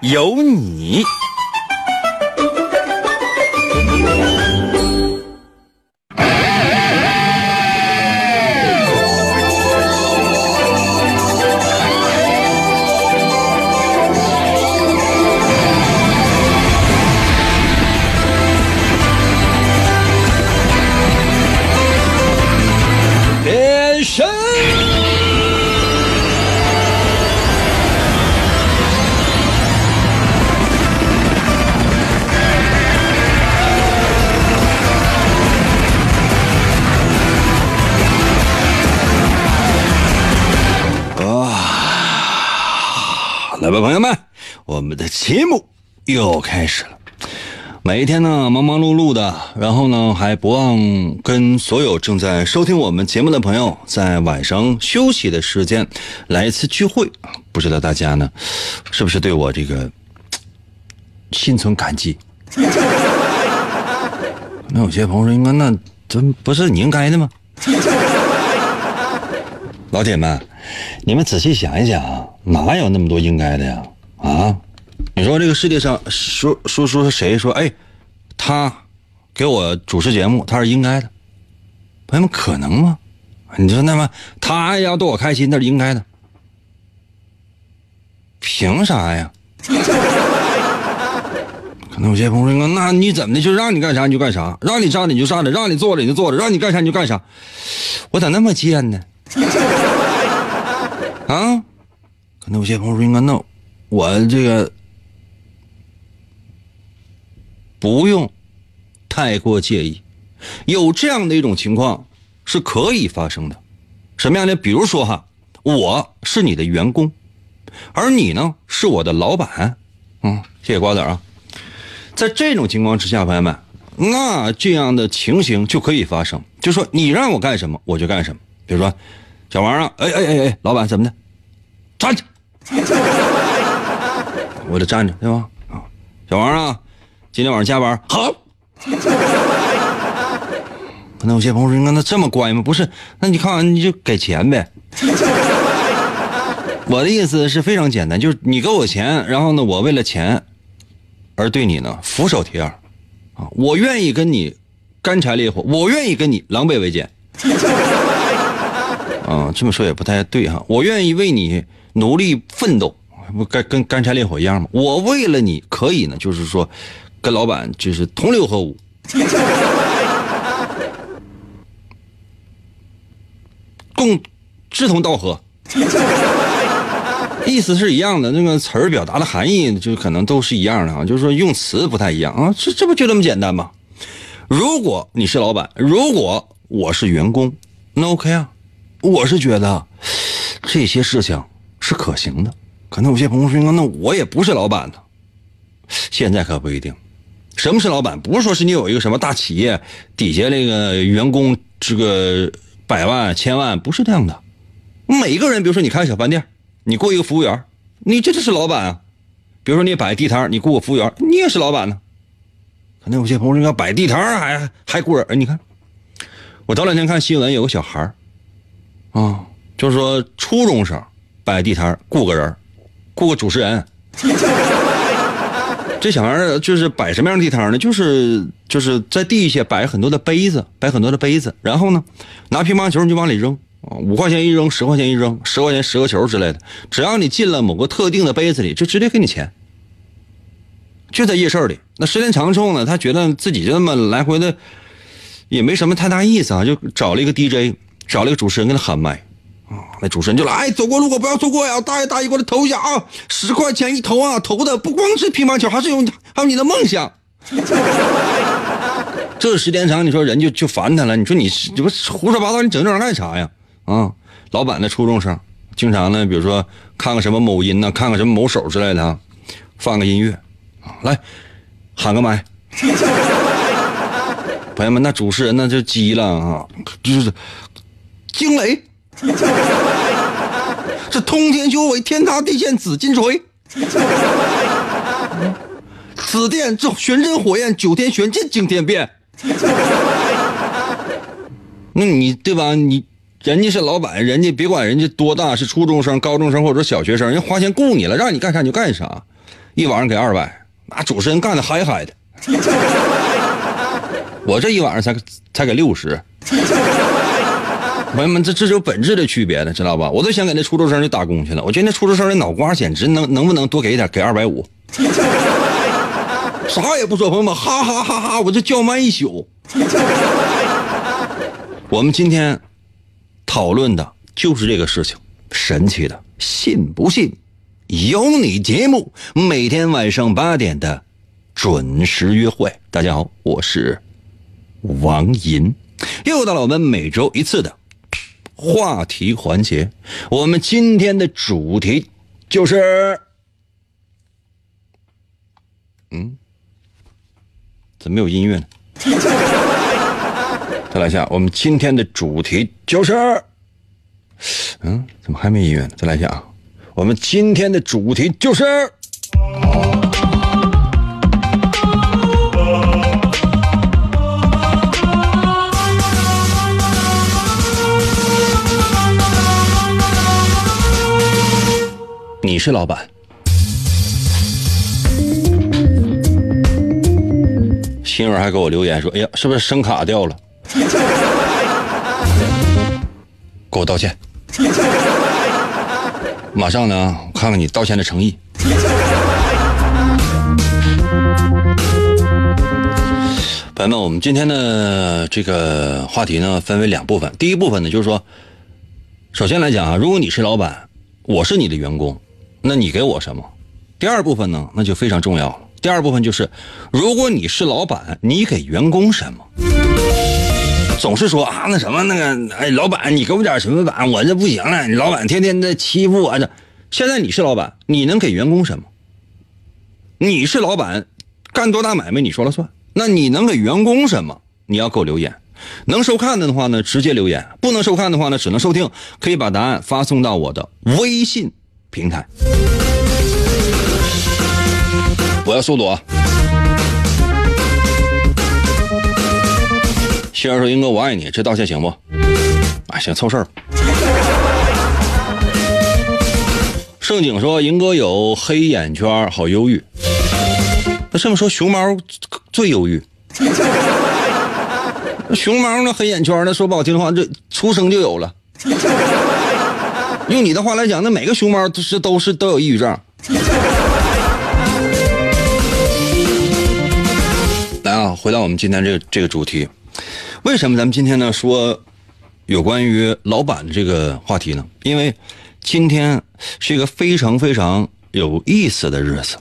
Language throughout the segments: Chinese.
有你。我们的节目又开始了。每一天呢，忙忙碌碌的，然后呢，还不忘跟所有正在收听我们节目的朋友，在晚上休息的时间来一次聚会。不知道大家呢，是不是对我这个 心存感激？那有些朋友说，应该那这不是你应该的吗？老铁们，你们仔细想一想啊，哪有那么多应该的呀？啊？你说这个世界上说说说谁说哎，他给我主持节目，他是应该的，朋友们可能吗？你说那么他要逗我开心，那是应该的，凭啥呀？可能有些朋友说，那你怎么的？就让你干啥你就干啥，让你上你就上着，让你坐着你就坐着，让你干啥你就干啥，我咋那么贱呢？啊？可能有些朋友说，那我这个。不用太过介意，有这样的一种情况是可以发生的。什么样的？比如说哈，我是你的员工，而你呢是我的老板。嗯，谢谢瓜子啊。在这种情况之下，朋友们，那这样的情形就可以发生。就说你让我干什么，我就干什么。比如说，小王啊，哎哎哎哎，老板怎么的？站着，我得站着，对吧？啊，小王啊。今天晚上加班好，可能有些朋友说：“那这么乖吗？”不是，那你看完你就给钱呗。我的意思是非常简单，就是你给我钱，然后呢，我为了钱而对你呢俯首帖耳啊，我愿意跟你干柴烈火，我愿意跟你狼狈为奸。啊，这么说也不太对哈，我愿意为你努力奋斗，不跟跟干柴烈火一样吗？我为了你可以呢，就是说。跟老板就是同流合污，共志同道合，意思是一样的，那个词儿表达的含义就可能都是一样的啊，就是说用词不太一样啊，这这不就这么简单吗？如果你是老板，如果我是员工，那 OK 啊，我是觉得这些事情是可行的。可能有些朋友说，那我也不是老板呢，现在可不一定。什么是老板？不是说是你有一个什么大企业底下那个员工这个百万千万，不是这样的。每个人，比如说你开个小饭店，你雇一个服务员，你这就是老板啊。比如说你摆地摊，你雇个服务员，你也是老板呢。可能有些朋友要摆地摊还还雇人，你看，我早两天看新闻，有个小孩啊，就是说初中生摆地摊雇个人，雇个主持人。这小孩就是摆什么样地摊呢？就是就是在地下摆很多的杯子，摆很多的杯子，然后呢，拿乒乓球你就往里扔，五块钱一扔，十块钱一扔，十块钱十个球之类的，只要你进了某个特定的杯子里，就直接给你钱。就在夜市里，那时间长之后呢，他觉得自己就这么来回的也没什么太大意思啊，就找了一个 DJ，找了一个主持人跟他喊麦。啊，那主持人就来，走过路过不要错过呀！大爷大爷，过来投一下啊！十块钱一投啊，投的不光是乒乓球，还是有还有你的梦想。这时间长，你说人就就烦他了。你说你这不胡说八道，你整这玩意干啥呀？啊，老板的初中生，经常呢，比如说看个什么某音呐，看个什么某手之类的啊，放个音乐来喊个麦。朋友们，那主持人那就急了啊，就是惊雷，这通天修为，天塌地陷，紫金锤，紫电这玄真火焰，九天玄剑惊天变。那你对吧？你人家是老板，人家别管人家多大，是初中生、高中生或者小学生，人花钱雇你了，让你干啥你就干啥，一晚上给二百，那主持人干的嗨嗨的。我这一晚上才才给六十，朋友们，这这是有本质的区别的，知道吧？我都想给那初中生去打工去了。我觉得那初中生的脑瓜简直能能不能多给一点？给二百五，啥也不说，朋友们，哈哈哈哈，我就叫卖一宿。我们今天讨论的就是这个事情，神奇的，信不信？有你节目每天晚上八点的准时约会。大家好，我是王银，又到了我们每周一次的话题环节。我们今天的主题就是，嗯，怎么没有音乐呢？再来一下，我们今天的主题就是，嗯，怎么还没音乐呢？再来一下啊，我们今天的主题就是，你是老板。心儿还给我留言说：“哎呀，是不是声卡掉了？” 给我道歉。马上呢，我看看你道歉的诚意。朋友们，我们今天的这个话题呢，分为两部分。第一部分呢，就是说，首先来讲啊，如果你是老板，我是你的员工，那你给我什么？第二部分呢，那就非常重要了。第二部分就是，如果你是老板，你给员工什么？总是说啊，那什么那个，哎，老板，你给我点什么板？我这不行了，你老板天天在欺负我这。现在你是老板，你能给员工什么？你是老板，干多大买卖你说了算。那你能给员工什么？你要给我留言。能收看的话呢，直接留言；不能收看的话呢，只能收听。可以把答案发送到我的微信平台。我要速度啊！希儿说：“英哥，我爱你。”这道歉行不？哎，行，凑事儿。盛景说：“银哥有黑眼圈，好忧郁。”那这么说，熊猫最忧郁。熊猫那黑眼圈，那说不好听的话，这出生就有了。用你的话来讲，那每个熊猫都是都是都有抑郁症。来啊，回到我们今天这个这个主题，为什么咱们今天呢说有关于老板的这个话题呢？因为今天是一个非常非常有意思的日子。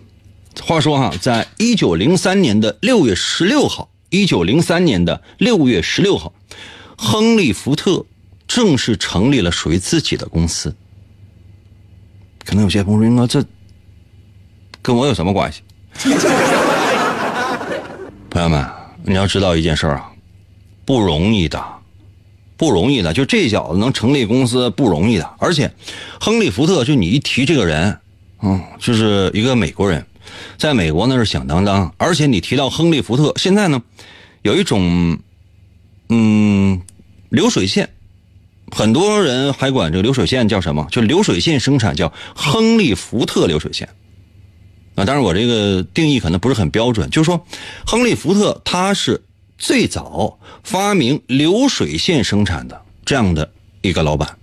话说哈，在一九零三年的六月十六号，一九零三年的六月十六号，亨利·福特正式成立了属于自己的公司。可能有些朋友说：“应该这跟我有什么关系？” 朋友们，你要知道一件事啊，不容易的，不容易的。就这小子能成立公司不容易的，而且，亨利·福特就你一提这个人，嗯，就是一个美国人，在美国那是响当当。而且你提到亨利·福特，现在呢，有一种，嗯，流水线，很多人还管这个流水线叫什么？就流水线生产叫亨利·福特流水线。啊，当然我这个定义可能不是很标准，就是说，亨利·福特他是最早发明流水线生产的这样的一个老板。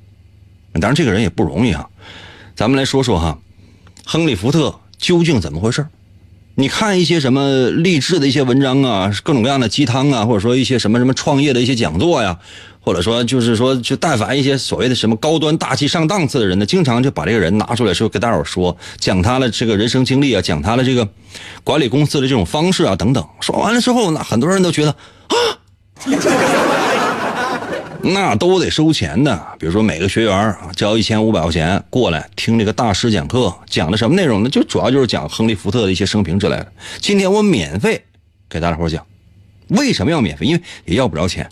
当然，这个人也不容易啊。咱们来说说哈，亨利·福特究竟怎么回事？你看一些什么励志的一些文章啊，各种各样的鸡汤啊，或者说一些什么什么创业的一些讲座呀，或者说就是说，就但凡一些所谓的什么高端大气上档次的人呢，经常就把这个人拿出来说，给大伙说，讲他的这个人生经历啊，讲他的这个管理公司的这种方式啊等等。说完了之后呢，很多人都觉得啊，那都得收钱的。比如说每个学员啊，交一千五百块钱过来听这个大师讲课，讲的什么内容呢？就主要就是讲亨利·福特的一些生平之类的。今天我免费给大家伙讲，为什么要免费？因为也要不着钱。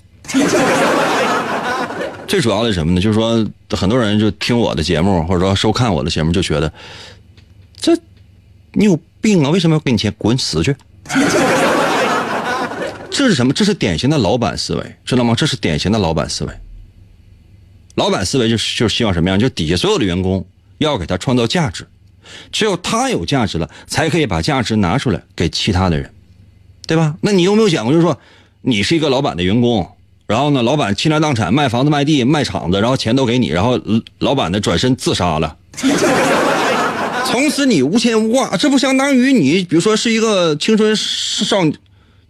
最主要的是什么呢？就是说，很多人就听我的节目，或者说收看我的节目，就觉得这你有病啊！为什么要给你钱？滚死去！这是什么？这是典型的老板思维，知道吗？这是典型的老板思维。老板思维就是就是希望什么样？就底下所有的员工要给他创造价值，只有他有价值了，才可以把价值拿出来给其他的人，对吧？那你有没有想过，就是说，你是一个老板的员工？然后呢，老板倾家荡产卖房子、卖地、卖厂子，然后钱都给你，然后老板呢转身自杀了，从此你无牵无挂，这不相当于你，比如说是一个青春少、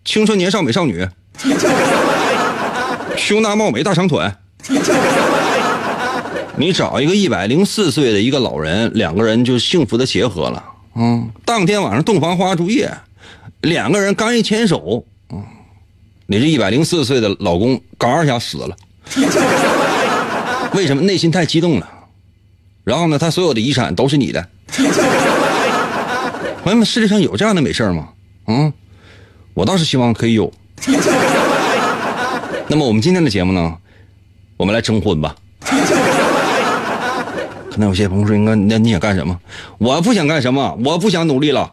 青春年少美少女，胸大貌美大长腿，你找一个一百零四岁的一个老人，两个人就幸福的结合了，嗯，当天晚上洞房花烛夜，两个人刚一牵手。你这一百零四岁的老公，嘎一下死了，为什么？内心太激动了。然后呢，他所有的遗产都是你的。朋友们，世界上有这样的美事吗？嗯，我倒是希望可以有。那么我们今天的节目呢，我们来征婚吧。可能有些朋友说：“应该那你想干什么？”我不想干什么，我不想努力了。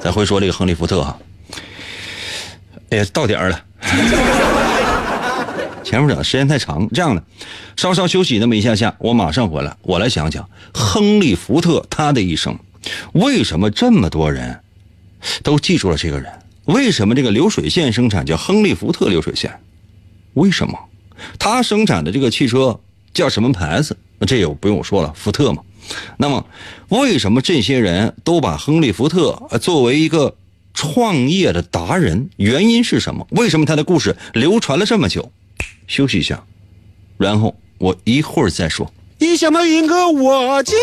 再会说这个亨利·福特哈。哎呀，到点儿了，前面讲的时间太长，这样的，稍稍休息那么一下下，我马上回来，我来讲讲亨利·福特他的一生，为什么这么多人都记住了这个人？为什么这个流水线生产叫亨利·福特流水线？为什么他生产的这个汽车叫什么牌子？那这也不用我说了，福特嘛。那么为什么这些人都把亨利·福特作为一个？创业的达人，原因是什么？为什么他的故事流传了这么久？休息一下，然后我一会儿再说。一想到云哥，我就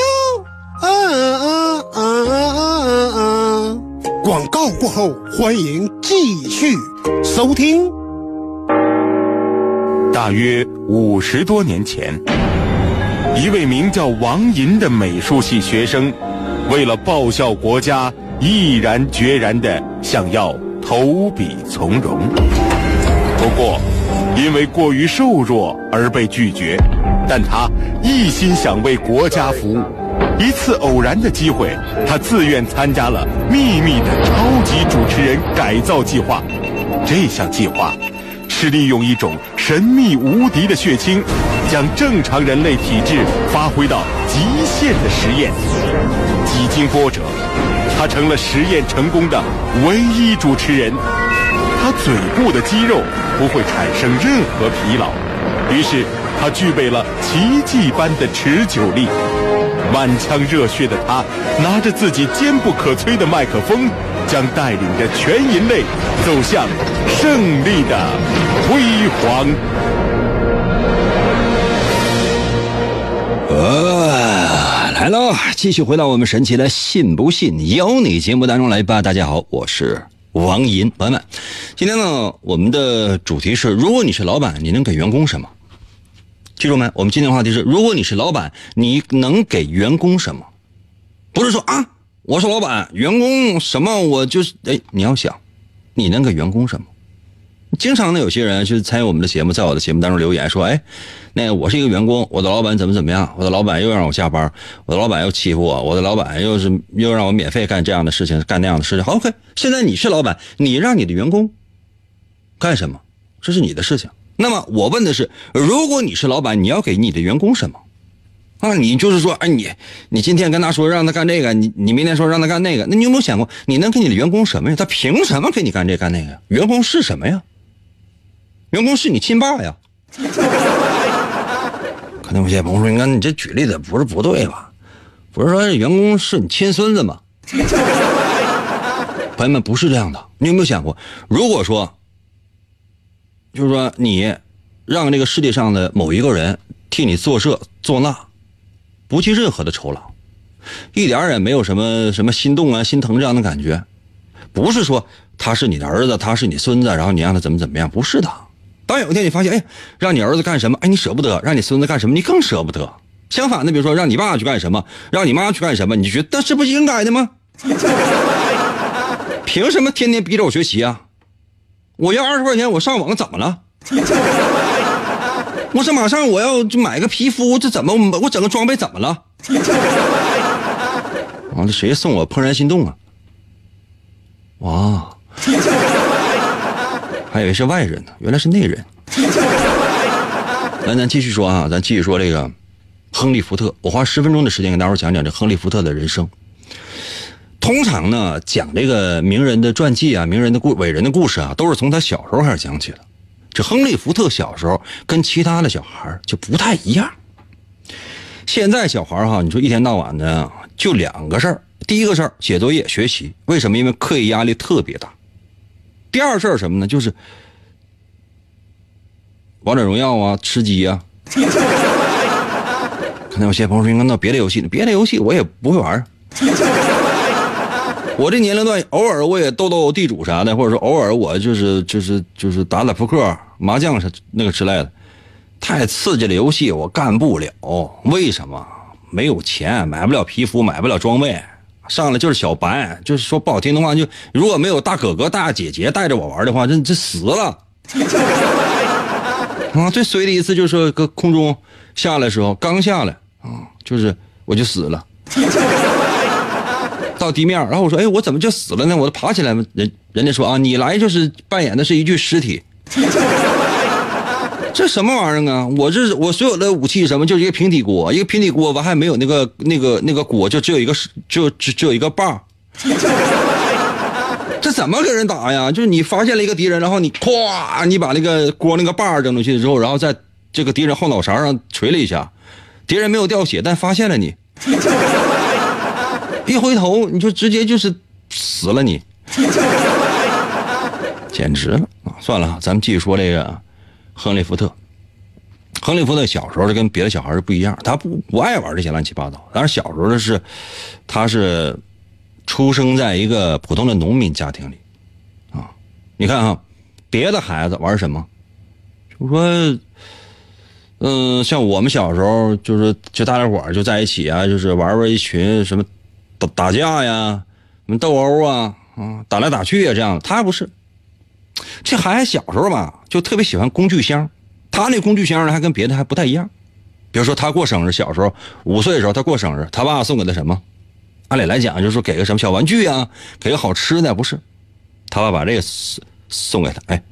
嗯嗯嗯嗯嗯嗯。广告过后，欢迎继续收听。大约五十多年前，一位名叫王银的美术系学生，为了报效国家。毅然决然地想要投笔从戎，不过因为过于瘦弱而被拒绝。但他一心想为国家服务。一次偶然的机会，他自愿参加了秘密的超级主持人改造计划。这项计划是利用一种神秘无敌的血清，将正常人类体质发挥到极限的实验。几经波折。他成了实验成功的唯一主持人，他嘴部的肌肉不会产生任何疲劳，于是他具备了奇迹般的持久力。满腔热血的他，拿着自己坚不可摧的麦克风，将带领着全人类走向胜利的辉煌。来了，继续回到我们神奇的“信不信由你”节目当中来吧。大家好，我是王银，朋友们，今天呢，我们的主题是：如果你是老板，你能给员工什么？记住没？我们今天的话题是：如果你是老板，你能给员工什么？不是说啊，我是老板，员工什么我就是哎，你要想，你能给员工什么？经常呢，有些人去参与我们的节目，在我的节目当中留言说：“哎，那我是一个员工，我的老板怎么怎么样？我的老板又让我加班，我的老板又欺负我，我的老板又是又让我免费干这样的事情，干那样的事情。好，OK，现在你是老板，你让你的员工干什么？这是你的事情。那么我问的是，如果你是老板，你要给你的员工什么？啊，你就是说，哎，你你今天跟他说让他干这个，你你明天说让他干那个，那你有没有想过，你能给你的员工什么呀？他凭什么给你干这干那个呀？员工是什么呀？”员工是你亲爸呀？可能有些朋友说：“你看你这举例子不是不对吧？不是说员工是你亲孙子吗？” 朋友们不是这样的。你有没有想过，如果说，就是说你让这个世界上的某一个人替你做这做那，不计任何的酬劳，一点也没有什么什么心动啊、心疼这样的感觉，不是说他是你的儿子，他是你孙子，然后你让他怎么怎么样，不是的。当有一天你发现，哎，让你儿子干什么，哎，你舍不得；让你孙子干什么，你更舍不得。相反的，比如说让你爸去干什么，让你妈去干什么，你就觉得这不应该的吗？凭什么天天逼着我学习啊？我要二十块钱，我上网怎么了？我这马上我要就买个皮肤，这怎么我整个装备怎么了？完了，谁送我怦然心动啊？哇！还以为是外人呢，原来是内人。来，咱继续说啊，咱继续说这个亨利·福特。我花十分钟的时间给大伙讲讲这亨利·福特的人生。通常呢，讲这个名人的传记啊，名人的故伟人的故事啊，都是从他小时候开始讲起的。这亨利·福特小时候跟其他的小孩就不太一样。现在小孩哈，你说一天到晚的就两个事儿：第一个事儿写作业学习，为什么？因为课业压力特别大。第二事儿什么呢？就是王者荣耀啊，吃鸡呀。可能有些朋友说，那别的游戏呢？别的游戏我也不会玩。我这年龄段偶尔我也斗斗地主啥的，或者说偶尔我就是就是就是打打扑克、麻将啥那个之类的。太刺激的游戏我干不了，为什么？没有钱，买不了皮肤，买不了装备，上来就是小白，就是说不好听的话，就如果没有大哥哥、大姐姐带着我玩的话，这这死了。啊，最衰的一次就是说，搁空中下来的时候，刚下来啊，就是我就死了。到地面，然后我说，哎，我怎么就死了呢？我都爬起来了。人人家说啊，你来就是扮演的是一具尸体。这什么玩意儿啊？我这我所有的武器什么，就是一个平底锅，一个平底锅完还没有那个那个那个锅，就只有一个就只只有一个把。这怎么跟人打呀？就是你发现了一个敌人，然后你咵，你把那个锅那个把扔出去之后，然后在这个敌人后脑勺上捶了一下，敌人没有掉血，但发现了你，一回头你就直接就是死了你，简直了啊！算了，咱们继续说这个。亨利·福特，亨利·福特小时候就跟别的小孩是不一样，他不不爱玩这些乱七八糟。但是小时候的是，他是出生在一个普通的农民家庭里，啊，你看哈，别的孩子玩什么？就说，嗯，像我们小时候就是就大家伙就在一起啊，就是玩玩一群什么打打架呀，什么斗殴啊，啊，打来打去啊，这样。他不是。这孩子小时候吧，就特别喜欢工具箱。他那工具箱呢，还跟别的还不太一样。比如说，他过生日，小时候五岁的时候，他过生日，他爸送给他什么？按理来讲，就是说给个什么小玩具啊，给个好吃的，不是？他爸把这个送送给他，哎，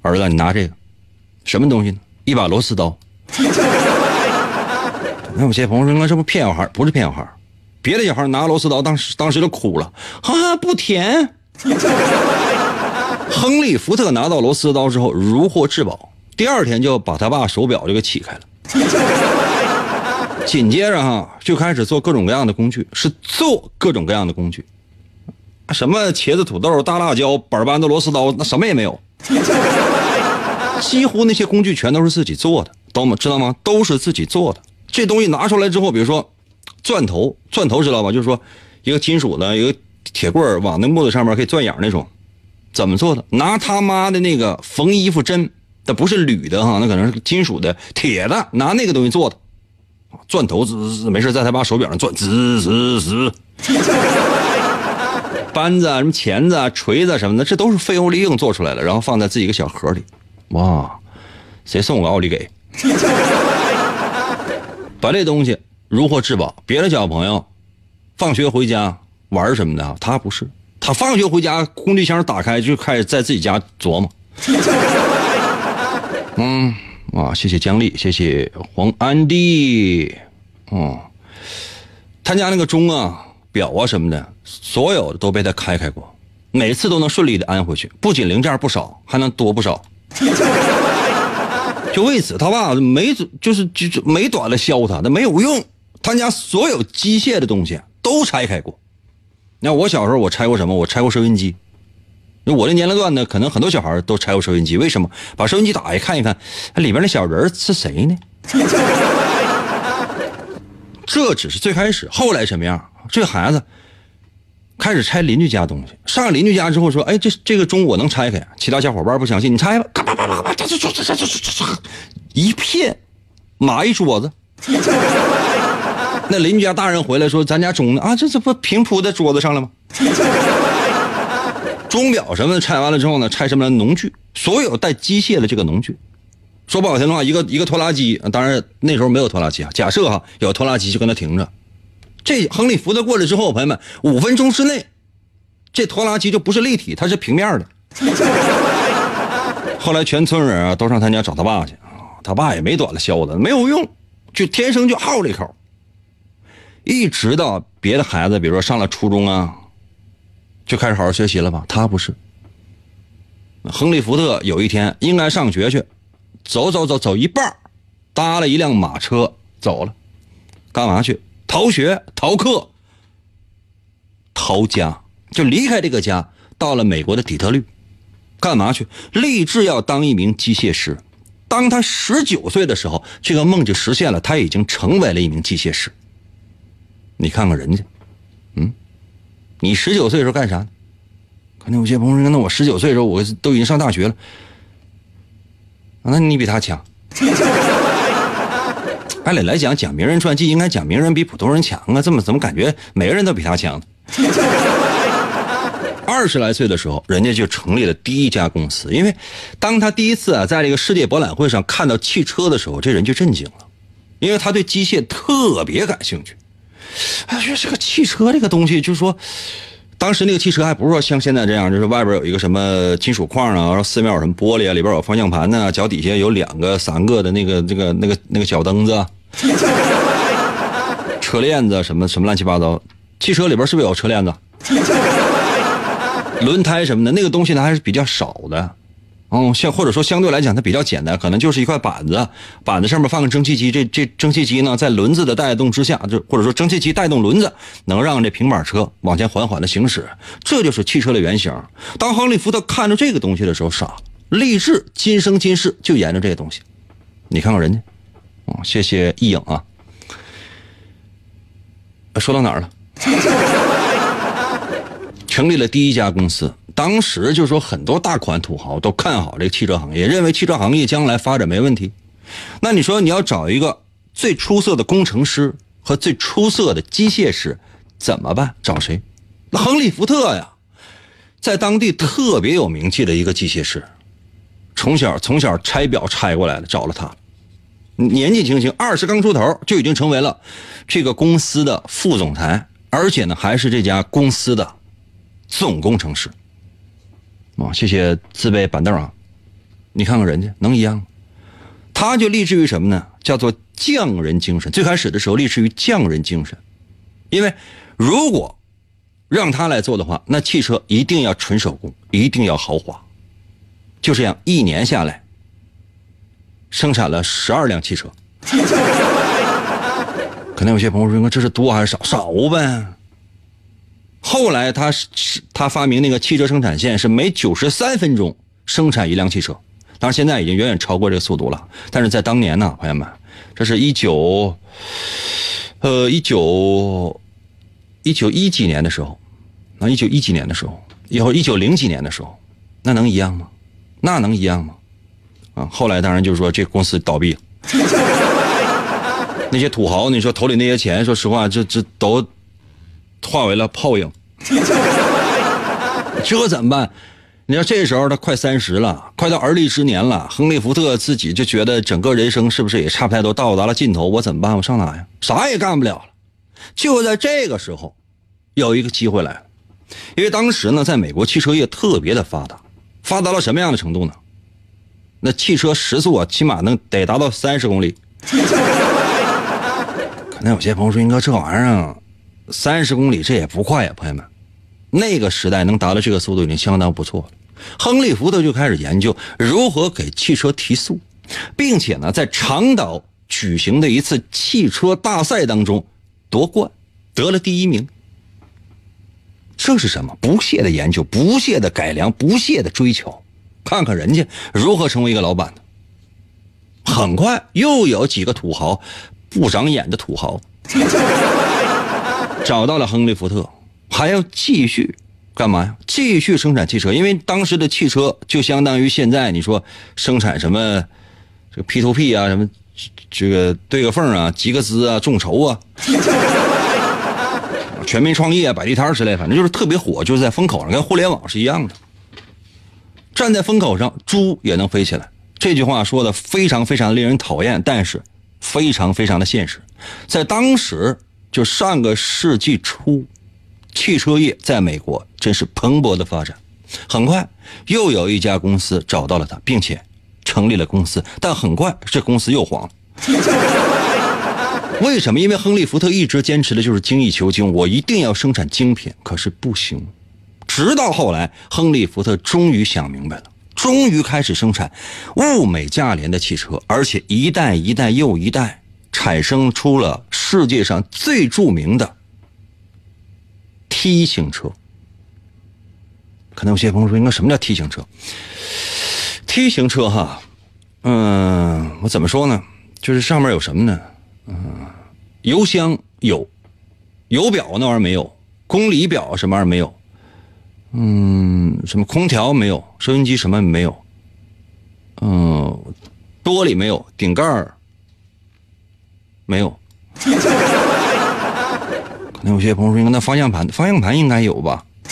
儿子，你拿这个，什么东西呢？一把螺丝刀。那有些朋友说，那这不骗小孩？不是骗小孩，别的小孩拿螺丝刀，当时当时就哭了，啊，不甜。亨利·福特拿到螺丝刀之后如获至宝，第二天就把他爸手表就给起开了。紧接着哈就开始做各种各样的工具，是做各种各样的工具，什么茄子、土豆、大辣椒、板板的螺丝刀，那什么也没有。几乎那些工具全都是自己做的，懂吗？知道吗？都是自己做的。这东西拿出来之后，比如说钻头，钻头知道吧？就是说一个金属的一个铁棍往那木头上面可以钻眼那种。怎么做的？拿他妈的那个缝衣服针，那不是铝的哈，那可能是金属的、铁的，拿那个东西做的。钻头滋滋，没事在他爸手表上钻滋滋滋。扳子啊、什么钳子啊、锤子什么的，这都是废物利用做出来的，然后放在自己一个小盒里。哇，谁送我个奥利给？把这东西如获至宝。别的小朋友放学回家玩什么的，他不是。他放学回家，工具箱打开就开始在自己家琢磨。嗯，啊，谢谢姜丽，谢谢黄安迪。哦，他家那个钟啊、表啊什么的，所有的都被他开开过，每次都能顺利的安回去，不仅零件不少，还能多不少。就为此，他爸没就是就没短了削他，那没有用。他家所有机械的东西都拆开过。那我小时候我拆过什么？我拆过收音机。那我这年龄段呢，可能很多小孩都拆过收音机。为什么？把收音机打开看一看，里边那小人是谁呢？这只是最开始，后来什么样？这孩子开始拆邻居家东西。上邻居家之后说：“哎，这这个钟我能拆开。”其他小伙伴不相信，你拆吧，咔吧吧吧这这这这这这这一片码一桌子。那邻居家大人回来说：“咱家钟呢？啊，这这不平铺在桌子上了吗？” 钟表什么的拆完了之后呢，拆什么农具，所有带机械的这个农具。说不好听的话，一个一个拖拉机，当然那时候没有拖拉机啊。假设哈有拖拉机就跟那停着，这亨利福特过来之后，朋友们，五分钟之内，这拖拉机就不是立体，它是平面的。后来全村人啊都上他家找他爸去啊，他爸也没短了削的，没有用，就天生就好这口。一直到别的孩子，比如说上了初中啊，就开始好好学习了吧？他不是。亨利福特有一天应该上学去。走走走走一半搭了一辆马车走了，干嘛去？逃学、逃课、逃家，就离开这个家，到了美国的底特律，干嘛去？立志要当一名机械师。当他十九岁的时候，这个梦就实现了，他已经成为了一名机械师。你看看人家，嗯，你十九岁时候干啥？可能有些朋友说，那我十九岁的时候，我都已经上大学了。那你比他强。按理来讲，讲名人传记应该讲名人比普通人强啊，这么怎么感觉每个人都比他强？二十来岁的时候，人家就成立了第一家公司。因为当他第一次啊，在这个世界博览会上看到汽车的时候，这人就震惊了，因为他对机械特别感兴趣。哎，说这个汽车这个东西，就是说。当时那个汽车还不是说像现在这样，就是外边有一个什么金属框啊，然后四面有什么玻璃啊，里边有方向盘呢，脚底下有两个、三个的那个、那个、那个、那个脚蹬子，车链子什么什么乱七八糟。汽车里边是不是有车链子？轮胎什么的，那个东西呢还是比较少的。嗯，像或者说相对来讲它比较简单，可能就是一块板子，板子上面放个蒸汽机，这这蒸汽机呢在轮子的带动之下，就或者说蒸汽机带动轮子，能让这平板车往前缓缓的行驶，这就是汽车的原型。当亨利福特看着这个东西的时候，傻，立志今生今世就研究这个东西。你看看人家，哦，谢谢易影啊。说到哪儿了？成立了第一家公司。当时就说很多大款土豪都看好这个汽车行业，认为汽车行业将来发展没问题。那你说你要找一个最出色的工程师和最出色的机械师怎么办？找谁？那亨利福特呀，在当地特别有名气的一个机械师，从小从小拆表拆过来的，找了他。年纪轻轻，二十刚出头就已经成为了这个公司的副总裁，而且呢还是这家公司的总工程师。啊，谢谢自备板凳啊！你看看人家能一样吗？他就立志于什么呢？叫做匠人精神。最开始的时候立志于匠人精神，因为如果让他来做的话，那汽车一定要纯手工，一定要豪华。就这样，一年下来，生产了十二辆汽车。可能有些朋友说：“这是多还是少？少呗。”后来他是他发明那个汽车生产线是每九十三分钟生产一辆汽车，当然现在已经远远超过这个速度了。但是在当年呢，朋友们，这是一九，呃，一九，一九一几年的时候，那一九一几年的时候，以后一九零几年的时候，那能一样吗？那能一样吗？啊，后来当然就是说这公司倒闭了，那些土豪，你说头里那些钱，说实话，这这都。化为了泡影，这怎么办？你说这时候他快三十了，快到而立之年了。亨利·福特自己就觉得整个人生是不是也差不太多到达了尽头？我怎么办？我上哪呀？啥也干不了了。就在这个时候，有一个机会来了，因为当时呢，在美国汽车业特别的发达，发达到什么样的程度呢？那汽车时速啊，起码能得达到三十公里。可能有些朋友说：“英哥，这玩意儿。”三十公里这也不快呀，朋友们，那个时代能达到这个速度已经相当不错了。亨利·福特就开始研究如何给汽车提速，并且呢，在长岛举行的一次汽车大赛当中夺冠，得了第一名。这是什么？不懈的研究，不懈的改良，不懈的追求。看看人家如何成为一个老板的。很快又有几个土豪，不长眼的土豪。找到了亨利·福特，还要继续干嘛呀？继续生产汽车，因为当时的汽车就相当于现在你说生产什么这个 P to P 啊，什么这个对个缝啊、集个资啊、众筹啊、全民创业、摆地摊之类，反正就是特别火，就是在风口上，跟互联网是一样的。站在风口上，猪也能飞起来。这句话说的非常非常令人讨厌，但是非常非常的现实。在当时，就上个世纪初，汽车业在美国真是蓬勃的发展。很快，又有一家公司找到了他，并且成立了公司。但很快，这公司又黄了。为什么？因为亨利·福特一直坚持的就是精益求精，我一定要生产精品。可是不行。直到后来，亨利·福特终于想明白了，终于开始生产物美价廉的汽车，而且一代一代又一代，产生出了世界上最著名的 T 型车。可能有些朋友说，应该什么叫 T 型车？T 型车哈，嗯，我怎么说呢？就是上面有什么呢？嗯，油箱有，油表那玩意儿没有，公里表什么玩意儿没有。嗯，什么空调没有，收音机什么没有，嗯，玻璃没有，顶盖儿没有。可能有些朋友说，那方向盘，方向盘应该有吧？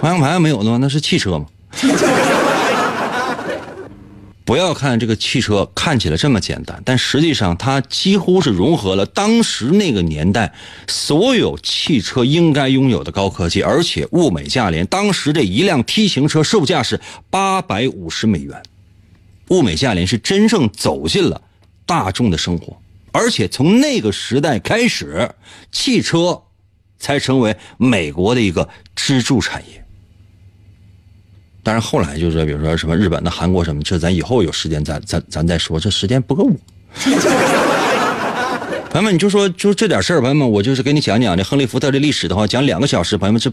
方向盘没有的话，那是汽车吗？不要看这个汽车看起来这么简单，但实际上它几乎是融合了当时那个年代所有汽车应该拥有的高科技，而且物美价廉。当时这一辆 T 型车售价是八百五十美元，物美价廉是真正走进了大众的生活，而且从那个时代开始，汽车才成为美国的一个支柱产业。但是后来就是，比如说什么日本的、韩国什么，这咱以后有时间咱咱咱再说，这时间不够。朋友们，你就说就这点事儿，朋友们，我就是给你讲讲这亨利·福特的历史的话，讲两个小时，朋友们这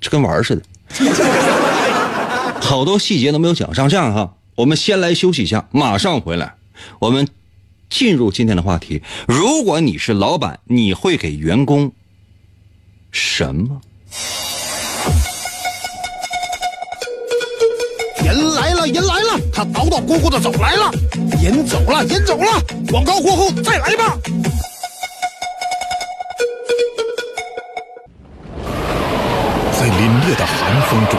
这跟玩似的，好多细节都没有讲上。这样哈，我们先来休息一下，马上回来，我们进入今天的话题。如果你是老板，你会给员工什么？人来了，人来了，他捣捣咕咕的走来了，人走了，人走了，广告过后再来吧。在凛冽的寒风中，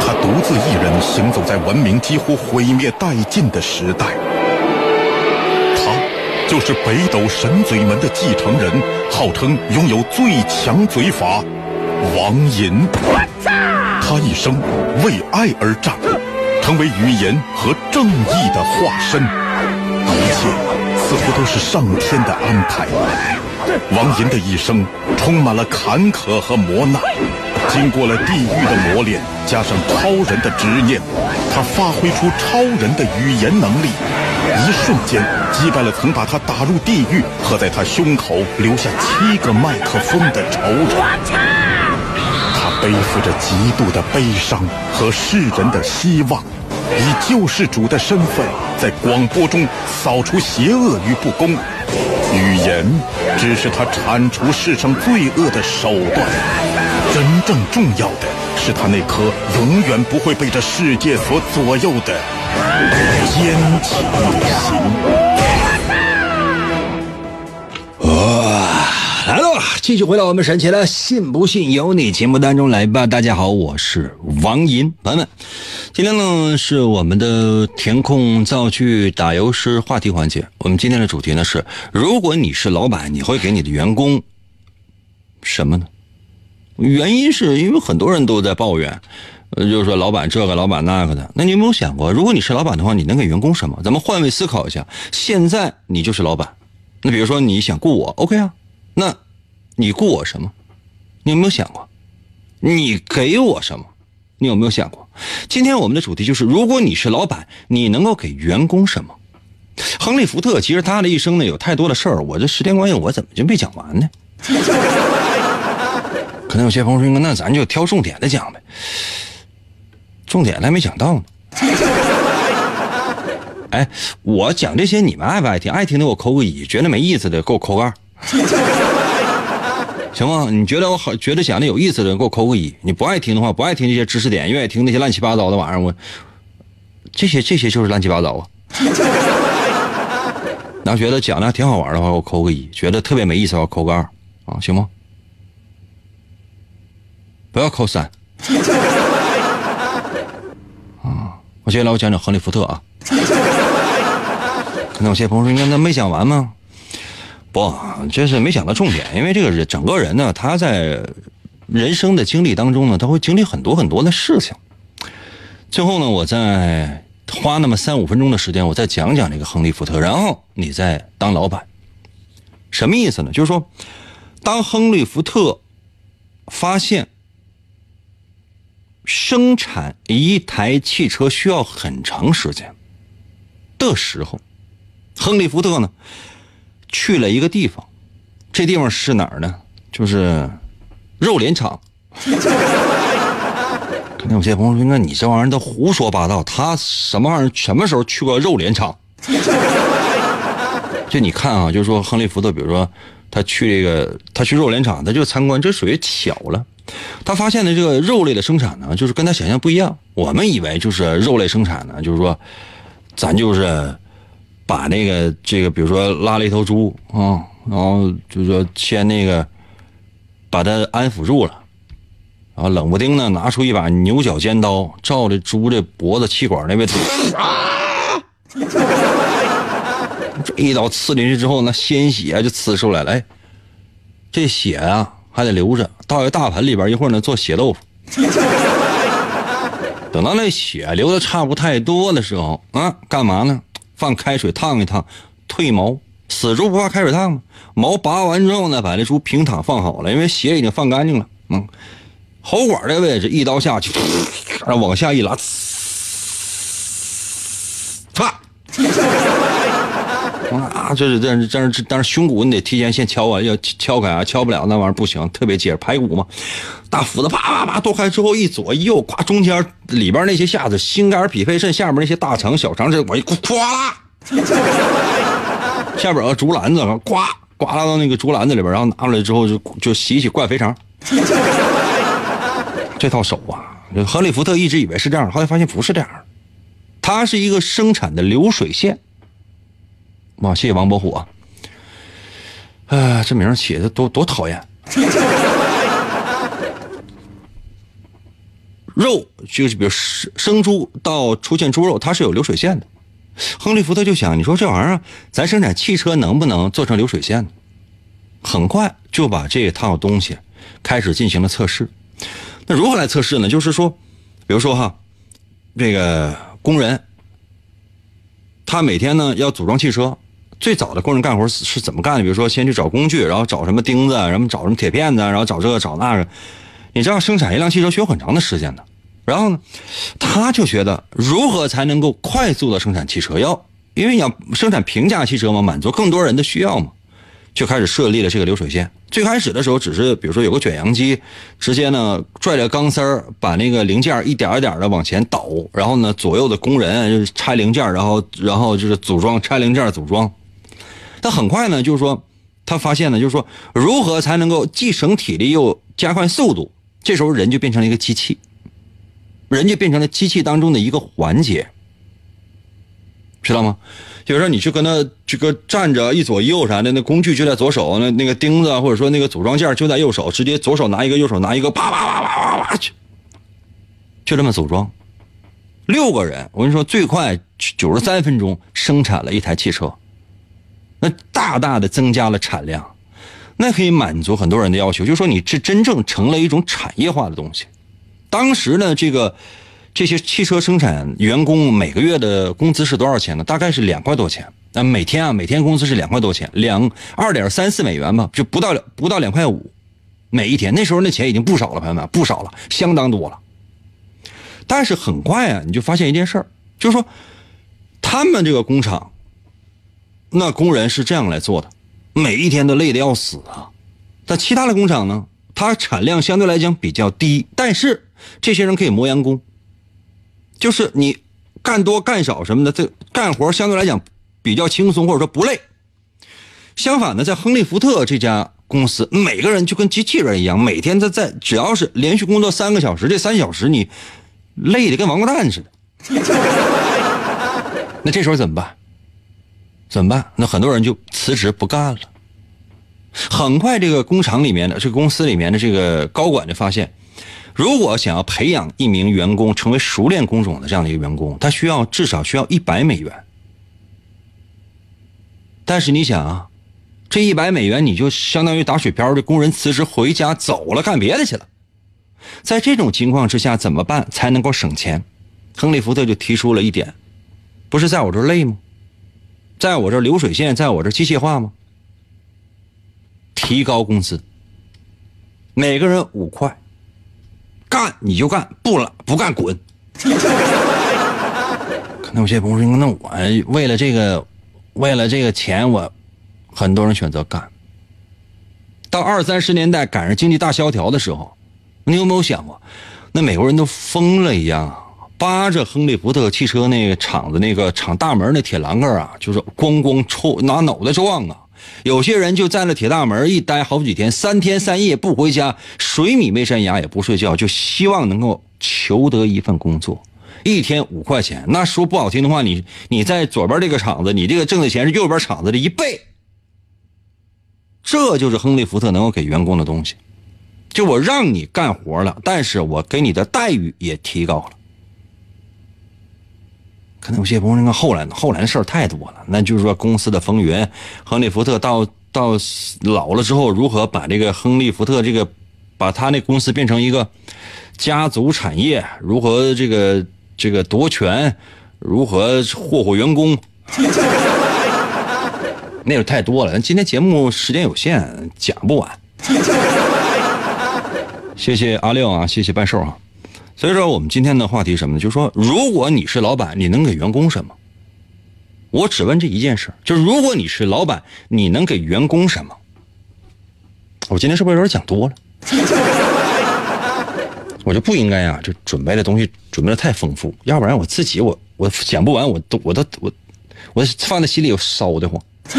他独自一人行走在文明几乎毁灭殆尽的时代。他就是北斗神嘴门的继承人，号称拥有最强嘴法——王银。他一生为爱而战。成为语言和正义的化身，一切似乎都是上天的安排。王银的一生充满了坎坷和磨难，经过了地狱的磨练，加上超人的执念，他发挥出超人的语言能力，一瞬间击败了曾把他打入地狱和在他胸口留下七个麦克风的仇人。他背负着极度的悲伤和世人的希望，以救世主的身份在广播中扫除邪恶与不公。语言只是他铲除世上罪恶的手段，真正重要的是他那颗永远不会被这世界所左右的坚强的心。来了，继续回到我们神奇的“信不信由你”节目当中来吧。大家好，我是王银，朋友们，今天呢是我们的填空造句打油诗话题环节。我们今天的主题呢是：如果你是老板，你会给你的员工什么呢？原因是因为很多人都在抱怨，就是说老板这个老板那个的。那你有没有想过，如果你是老板的话，你能给员工什么？咱们换位思考一下，现在你就是老板，那比如说你想雇我，OK 啊？那，你雇我什么？你有没有想过？你给我什么？你有没有想过？今天我们的主题就是：如果你是老板，你能够给员工什么？亨利·福特其实他的一生呢有太多的事儿，我这时间关系，我怎么就没讲完呢？可能有些朋友说：“那咱就挑重点的讲呗。”重点还没讲到呢。哎，我讲这些你们爱不爱听？爱听的我扣个一，觉得没意思的给我扣个二。行吗？你觉得我好，觉得讲的有意思的，给我扣个一。你不爱听的话，不爱听这些知识点，愿意听那些乱七八糟的玩意儿，我这些这些就是乱七八糟啊。然后觉得讲的还挺好玩的话，我扣个一；觉得特别没意思，我扣个二啊，行吗？不要扣三。啊，我接下来我讲讲亨利福特啊。那有些朋友说：“你看那没讲完吗？”不，这是没讲到重点，因为这个人整个人呢，他在人生的经历当中呢，他会经历很多很多的事情。最后呢，我再花那么三五分钟的时间，我再讲讲这个亨利福特，然后你再当老板，什么意思呢？就是说，当亨利福特发现生产一台汽车需要很长时间的时候，亨利福特呢？去了一个地方，这地方是哪儿呢？就是肉联厂。肯定有些朋友说：“那你这玩意儿都胡说八道。”他什么玩意儿？什么时候去过肉联厂？就你看啊，就是说亨利福特，比如说他去这个，他去肉联厂，他就参观，这属于巧了。他发现的这个肉类的生产呢，就是跟他想象不一样。我们以为就是肉类生产呢，就是说咱就是。把那个这个，比如说拉了一头猪啊，然后就说先那个把它安抚住了，然后冷不丁呢拿出一把牛角尖刀，照着猪的脖子气管那边，这一刀刺进去之后，那鲜血就呲出来了。哎，这血啊还得留着，倒一大盆里边，一会儿呢做血豆腐。等到那血流的差不太多的时候啊，干嘛呢？放开水烫一烫，褪毛。死猪不怕开水烫吗？毛拔完之后呢，把那猪平躺放好了，因为血已经放干净了。嗯，喉管这位置一刀下去，然后往下一拉，啪！啊，这是这是这是，但是胸骨你得提前先敲啊，要敲开啊，敲不了那玩意儿不行，特别结实，排骨嘛。大斧子啪啪啪剁开之后，一左一右，咵中间里边那些下子，心肝脾肺肾下面那些大肠小肠，这我一咵啦，下边有个竹篮子，咵刮拉到那个竹篮子里边，然后拿出来之后就就洗洗灌肥肠。这套手啊，亨利福特一直以为是这样，后来发现不是这样，它是一个生产的流水线。哇，谢谢王伯虎啊！哎，这名起的多多讨厌。肉就是比如生生猪到出现猪肉，它是有流水线的。亨利福特就想，你说这玩意儿，咱生产汽车能不能做成流水线呢？很快就把这套东西开始进行了测试。那如何来测试呢？就是说，比如说哈，这个工人，他每天呢要组装汽车。最早的工人干活是怎么干的？比如说，先去找工具，然后找什么钉子，然后找什么铁片子，然后找这个找那个。你知道生产一辆汽车需要很长的时间的。然后呢，他就觉得如何才能够快速的生产汽车？要因为你要生产平价汽车嘛，满足更多人的需要嘛，就开始设立了这个流水线。最开始的时候，只是比如说有个卷扬机，直接呢拽着钢丝儿，把那个零件一点一点的往前倒，然后呢左右的工人就是拆零件，然后然后就是组装拆零件组装。但很快呢，就是说，他发现呢，就是说，如何才能够既省体力又加快速度？这时候人就变成了一个机器，人就变成了机器当中的一个环节，知道吗？就是说，你去跟他这个站着，一左一右啥的，那工具就在左手，那那个钉子或者说那个组装件就在右手，直接左手拿一个，右手拿一个，啪啪啪啪啪啪去，就这么组装。六个人，我跟你说，最快九十三分钟生产了一台汽车。那大大的增加了产量，那可以满足很多人的要求。就是说，你这真正成了一种产业化的东西。当时呢，这个这些汽车生产员工每个月的工资是多少钱呢？大概是两块多钱。那每天啊，每天工资是两块多钱，两二点三四美元吧，就不到不到两块五，每一天。那时候那钱已经不少了，朋友们，不少了，相当多了。但是很快啊，你就发现一件事儿，就是说，他们这个工厂。那工人是这样来做的，每一天都累得要死啊。但其他的工厂呢，它产量相对来讲比较低，但是这些人可以磨洋工，就是你干多干少什么的，这干活相对来讲比较轻松，或者说不累。相反呢，在亨利福特这家公司每个人就跟机器人一样，每天他在只要是连续工作三个小时，这三小时你累的跟王八蛋似的。那这时候怎么办？怎么办？那很多人就辞职不干了。很快，这个工厂里面的这个公司里面的这个高管就发现，如果想要培养一名员工成为熟练工种的这样的一个员工，他需要至少需要一百美元。但是你想啊，这一百美元你就相当于打水漂的工人辞职回家走了干别的去了。在这种情况之下，怎么办才能够省钱？亨利·福特就提出了一点，不是在我这累吗？在我这流水线，在我这机械化吗？提高工资，每个人五块，干你就干，不了不干滚。可能有些朋友说，那我为了这个，为了这个钱，我很多人选择干。到二三十年代赶上经济大萧条的时候，你有没有想过，那美国人都疯了一样啊，扒着亨利·福特汽车那个厂子那个厂大门那铁栏杆啊，就是咣咣抽，拿脑袋撞啊。有些人就在那铁大门一待好几天，三天三夜不回家，水米未山崖也不睡觉，就希望能够求得一份工作，一天五块钱。那说不好听的话，你你在左边这个厂子，你这个挣的钱是右边厂子的一倍。这就是亨利·福特能够给员工的东西，就我让你干活了，但是我给你的待遇也提高了。可能有些朋友，那个后来后来的事儿太多了，那就是说公司的风云，亨利·福特到到老了之后，如何把这个亨利·福特这个把他那公司变成一个家族产业，如何这个这个夺权，如何霍霍员工，那个太多了。今天节目时间有限，讲不完。谢谢阿六啊，谢谢半寿啊。所以说，我们今天的话题什么呢？就是说，如果你是老板，你能给员工什么？我只问这一件事，就是如果你是老板，你能给员工什么？我今天是不是有点讲多了？我就不应该呀，就准备的东西准备的太丰富，要不然我自己我我讲不完，我都我都我我放在心里又烧的慌。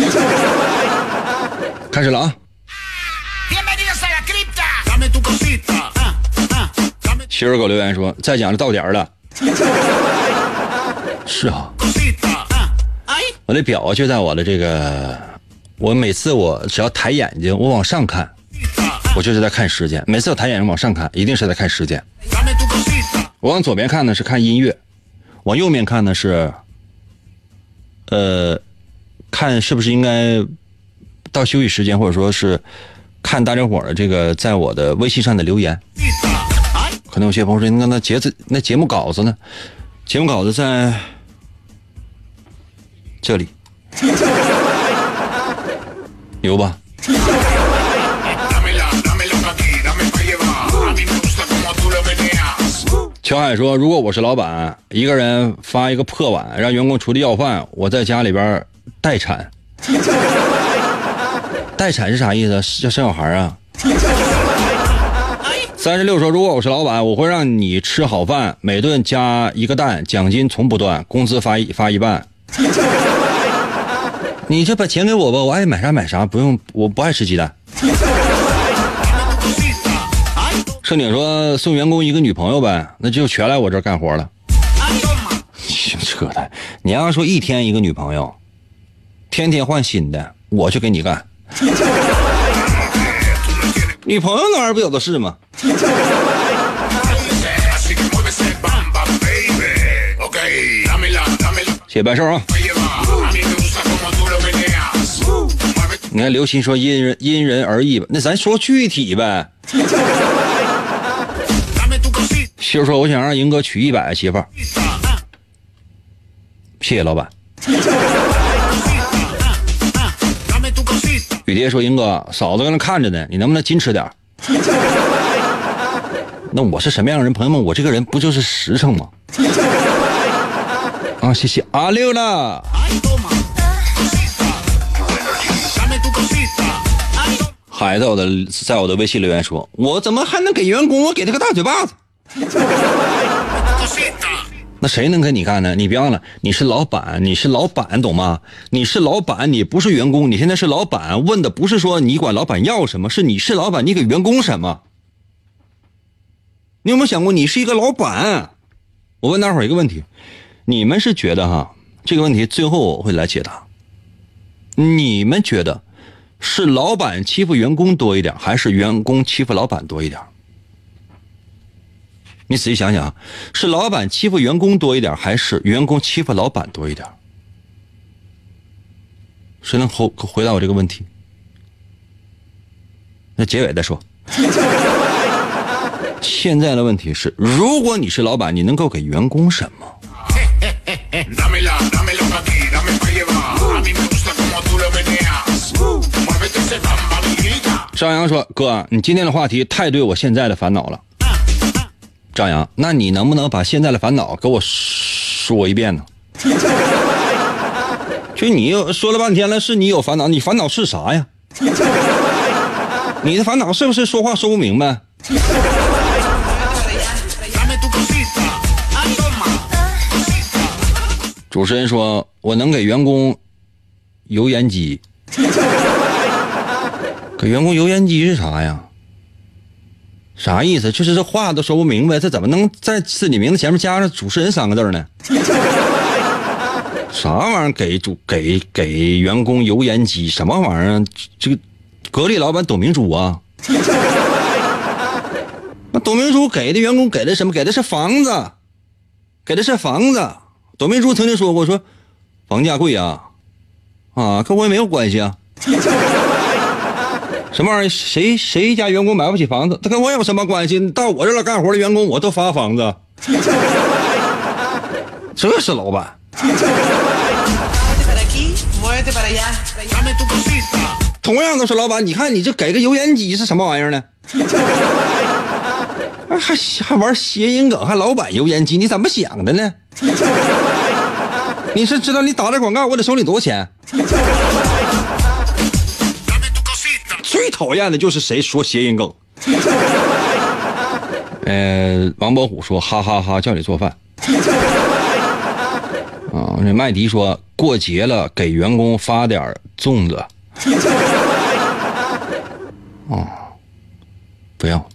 开始了啊！七儿狗留言说：“再讲就到点了。”是啊，我的表就在我的这个，我每次我只要抬眼睛，我往上看，我就是在看时间。每次我抬眼睛往上看，一定是在看时间。我往左边看呢是看音乐，往右面看呢是，呃，看是不是应该到休息时间，或者说是看大家伙的这个在我的微信上的留言。可能有些朋友说：“那那节子那节目稿子呢？节目稿子在这里，牛吧？”乔海说：“如果我是老板，一个人发一个破碗，让员工出去要饭，我在家里边待产。待产是啥意思？要生小孩啊？”三十六说：“如果我是老板，我会让你吃好饭，每顿加一个蛋，奖金从不断，工资发一发一半。你这把钱给我吧，我爱买啥买啥，不用，我不爱吃鸡蛋。”盛景说：“送员工一个女朋友呗，那就全来我这儿干活了。”扯淡！你要说一天一个女朋友，天天换新的，我就给你干。女朋友那玩意儿不有的是吗？谢谢白寿啊！你看刘鑫说因人因人而异吧，那咱说具体呗。媳妇说我想让英哥娶一百个媳妇儿，谢谢老板。雨蝶说：“英哥，嫂子搁那看着呢，你能不能矜持点 那我是什么样的人？朋友们，我这个人不就是实诚吗？啊，谢谢阿六了。还在我的在我的微信留言说：“我怎么还能给员工？我给他个大嘴巴子。”那谁能跟你干呢？你别忘了，你是老板，你是老板，懂吗？你是老板，你不是员工，你现在是老板。问的不是说你管老板要什么，是你是老板，你给员工什么？你有没有想过，你是一个老板？我问大伙一个问题，你们是觉得哈这个问题最后我会来解答。你们觉得是老板欺负员工多一点，还是员工欺负老板多一点？你仔细想想，是老板欺负员工多一点，还是员工欺负老板多一点？谁能回回答我这个问题？那结尾再说。现在的问题是，如果你是老板，你能够给员工什么？张扬说：“哥，你今天的话题太对我现在的烦恼了。”张扬，那你能不能把现在的烦恼给我说一遍呢？就你又说了半天了，是你有烦恼，你烦恼是啥呀？你的烦恼是不是说话说不明白？主持人说：“我能给员工油烟机，给员工油烟机是啥呀？啥意思？就是这话都说不明白，这怎么能在自己名字前面加上主持人三个字呢？啥玩意儿？给主给给员工油烟机？什么玩意儿？这个格力老板董明珠啊？那董明珠给的员工给的什么？给的是房子，给的是房子。”董明珠曾经说过：“说房价贵啊，啊，跟我也没有关系啊。什么玩意儿？谁谁家员工买不起房子？他跟我有什么关系？到我这来干活的员工，我都发房子。这是老板。同样都是老板，你看你这给个油烟机是什么玩意儿呢？还还玩谐音梗，还老板油烟机，你怎么想的呢？” 你是知道你打这广告我得收你多少钱？最讨厌的就是谁说谐音梗。呃，王伯虎说哈哈哈叫你做饭。啊，那麦迪说过节了给员工发点粽子。哦，不要。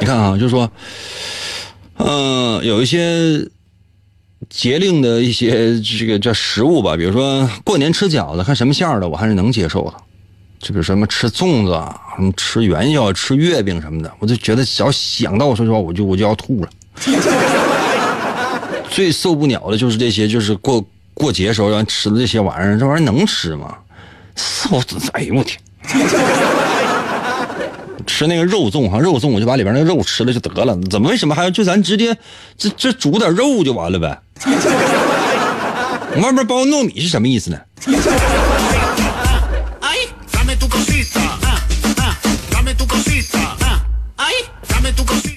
你看啊，就是说，嗯，有一些。节令的一些这个叫食物吧，比如说过年吃饺子，看什么馅儿的，我还是能接受的。就比如什么吃粽子啊，什么吃元宵、吃月饼什么的，我就觉得只要想到，我说实话，我就我就要吐了。最受不了的就是这些，就是过过节时候让吃的这些玩意儿，这玩意儿能吃吗？我哎呦我天！吃那个肉粽哈，肉粽我就把里边那个肉吃了就得了，怎么为什么还要就咱直接这这煮点肉就完了呗？外面包糯米是什么意思呢？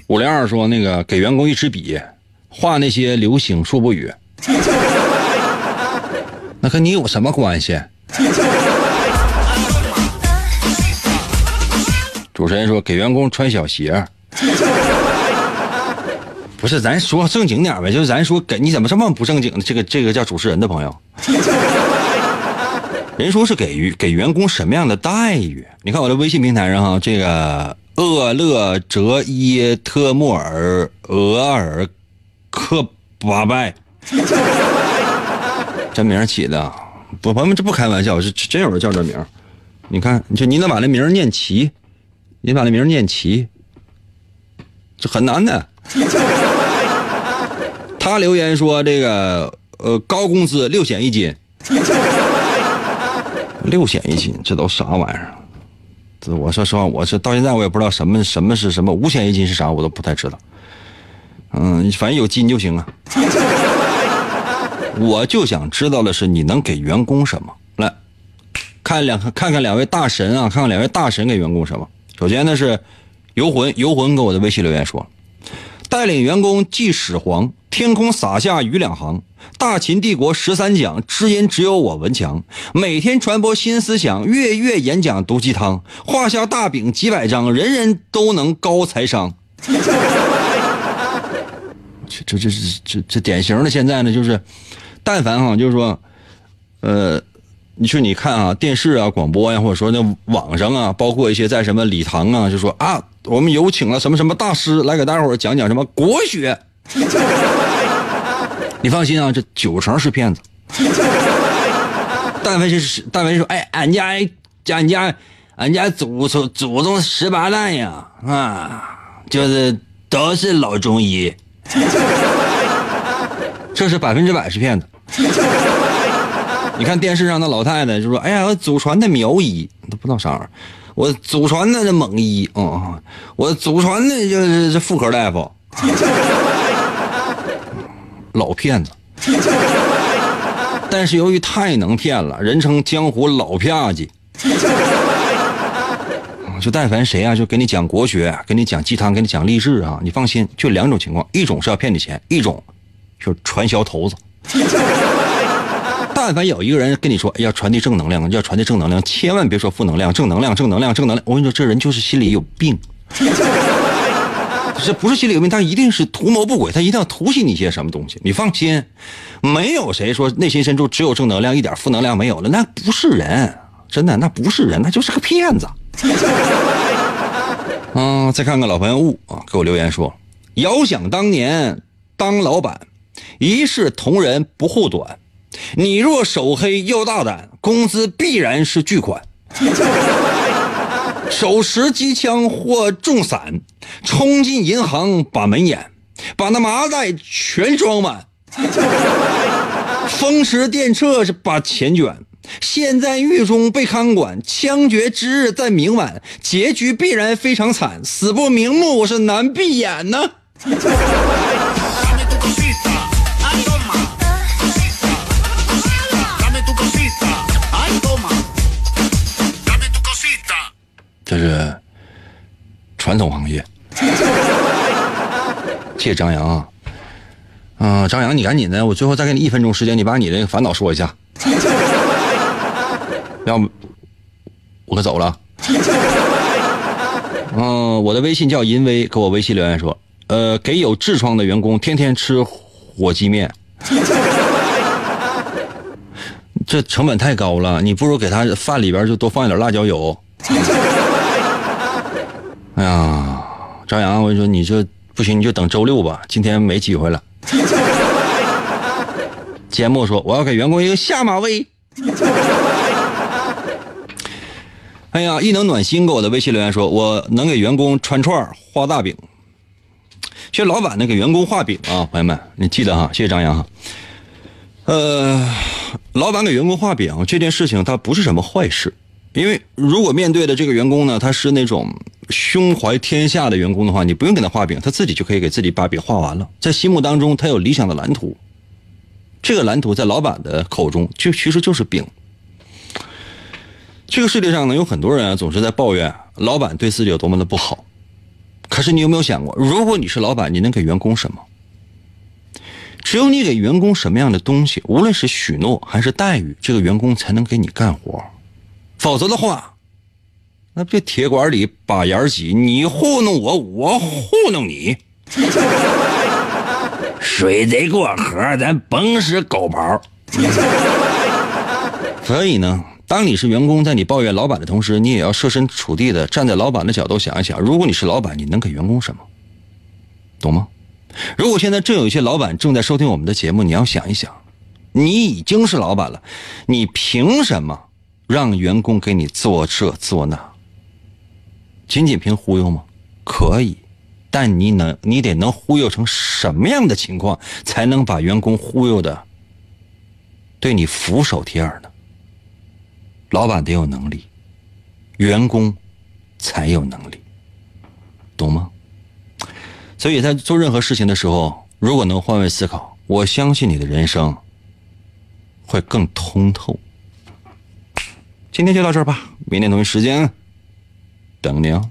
五零二说那个给员工一支笔，画那些流星数不语，那和你有什么关系？主持人说：“给员工穿小鞋，不是咱说正经点呗？就是咱说给你怎么这么不正经的？这个这个叫主持人的朋友，人说是给予给员工什么样的待遇？你看我的微信平台上哈，这个厄勒哲伊特莫尔额尔克巴拜，这名起的，不朋友们这不开玩笑，是真有人叫这名你看，就你能把那名念齐。”你把那名念齐，这很难的。他留言说：“这个呃，高工资六险一金，六险一金，这都啥玩意儿？我说实话，我是到现在我也不知道什么什么是什么五险一金是啥，我都不太知道。嗯，反正有金就行啊。我就想知道的是，你能给员工什么？来看两看看两位大神啊，看看两位大神给员工什么。”首先呢是，游魂游魂给我的微信留言说，带领员工祭始皇，天空洒下雨两行，大秦帝国十三讲，知音只有我文强，每天传播新思想，月月演讲毒鸡汤，画下大饼几百张，人人都能高财商。这这这这这典型的现在呢，就是，但凡哈，就是说，呃，你说你看啊，电视啊、广播呀、或者说那网上啊，包括一些在什么礼堂啊，就说啊，我们有请了什么什么大师来给大伙儿讲讲什么国学。你放心啊，这九成是骗子。但凡是但凡说，哎，俺家俺家俺家祖祖祖宗十八代呀，啊，就是都是老中医，这是百分之百是骗子。你看电视上的老太太就说：“哎呀，我祖传的苗医，都不知道啥玩意儿。我祖传的猛医，嗯，我祖传的就是这妇科大夫，老骗子。但是由于太能骗了，人称江湖老骗子。就但凡谁啊，就给你讲国学，给你讲鸡汤，给你讲励志啊，你放心，就两种情况：一种是要骗你钱，一种就是传销头子。但凡有一个人跟你说要传递正能量，要传递正能量，千万别说负能量，正能量，正能量，正能量。我跟你说，这人就是心里有病。这不是心理有病，他一定是图谋不轨，他一定要图袭你些什么东西。你放心，没有谁说内心深处只有正能量，一点负能量没有了，那不是人，真的，那不是人，那就是个骗子。嗯，再看看老朋友雾啊，给我留言说：遥想当年当老板，一视同仁不护短，你若手黑又大胆，工资必然是巨款。手持机枪或重伞，冲进银行把门掩，把那麻袋全装满。风驰电掣是把钱卷，陷在狱中被看管，枪决之日在明晚，结局必然非常惨，死不瞑目是难闭眼呢。这是传统行业。谢谢张扬啊，啊、张扬，你赶紧的，我最后再给你一分钟时间，你把你的烦恼说一下，要不我可走了。嗯、我的微信叫银威，给我微信留言说，呃，给有痔疮的员工天天吃火鸡面，这成本太高了，你不如给他饭里边就多放一点辣椒油。哎呀，张扬，我跟你说，你这不行，你就等周六吧，今天没机会了。缄默说：“我要给员工一个下马威。”哎呀，一能暖心给我的微信留言说：“我能给员工穿串儿画大饼。”其实老板呢给员工画饼啊，朋友们，你记得哈，谢谢张扬哈。呃，老板给员工画饼这件事情，它不是什么坏事，因为如果面对的这个员工呢，他是那种胸怀天下的员工的话，你不用给他画饼，他自己就可以给自己把饼画完了。在心目当中，他有理想的蓝图，这个蓝图在老板的口中就其实就是饼。这个世界上呢，有很多人啊，总是在抱怨老板对自己有多么的不好。可是你有没有想过，如果你是老板，你能给员工什么？只有你给员工什么样的东西，无论是许诺还是待遇，这个员工才能给你干活。否则的话，那别铁管里把眼挤，你糊弄我，我糊弄你。水贼过河，咱甭使狗刨。所以呢，当你是员工，在你抱怨老板的同时，你也要设身处地的站在老板的角度想一想，如果你是老板，你能给员工什么？懂吗？如果现在正有一些老板正在收听我们的节目，你要想一想，你已经是老板了，你凭什么让员工给你做这做那？仅仅凭忽悠吗？可以，但你能，你得能忽悠成什么样的情况，才能把员工忽悠的对你俯首帖耳呢？老板得有能力，员工才有能力，懂吗？所以在做任何事情的时候，如果能换位思考，我相信你的人生会更通透。今天就到这儿吧，明天同一时间等你哦。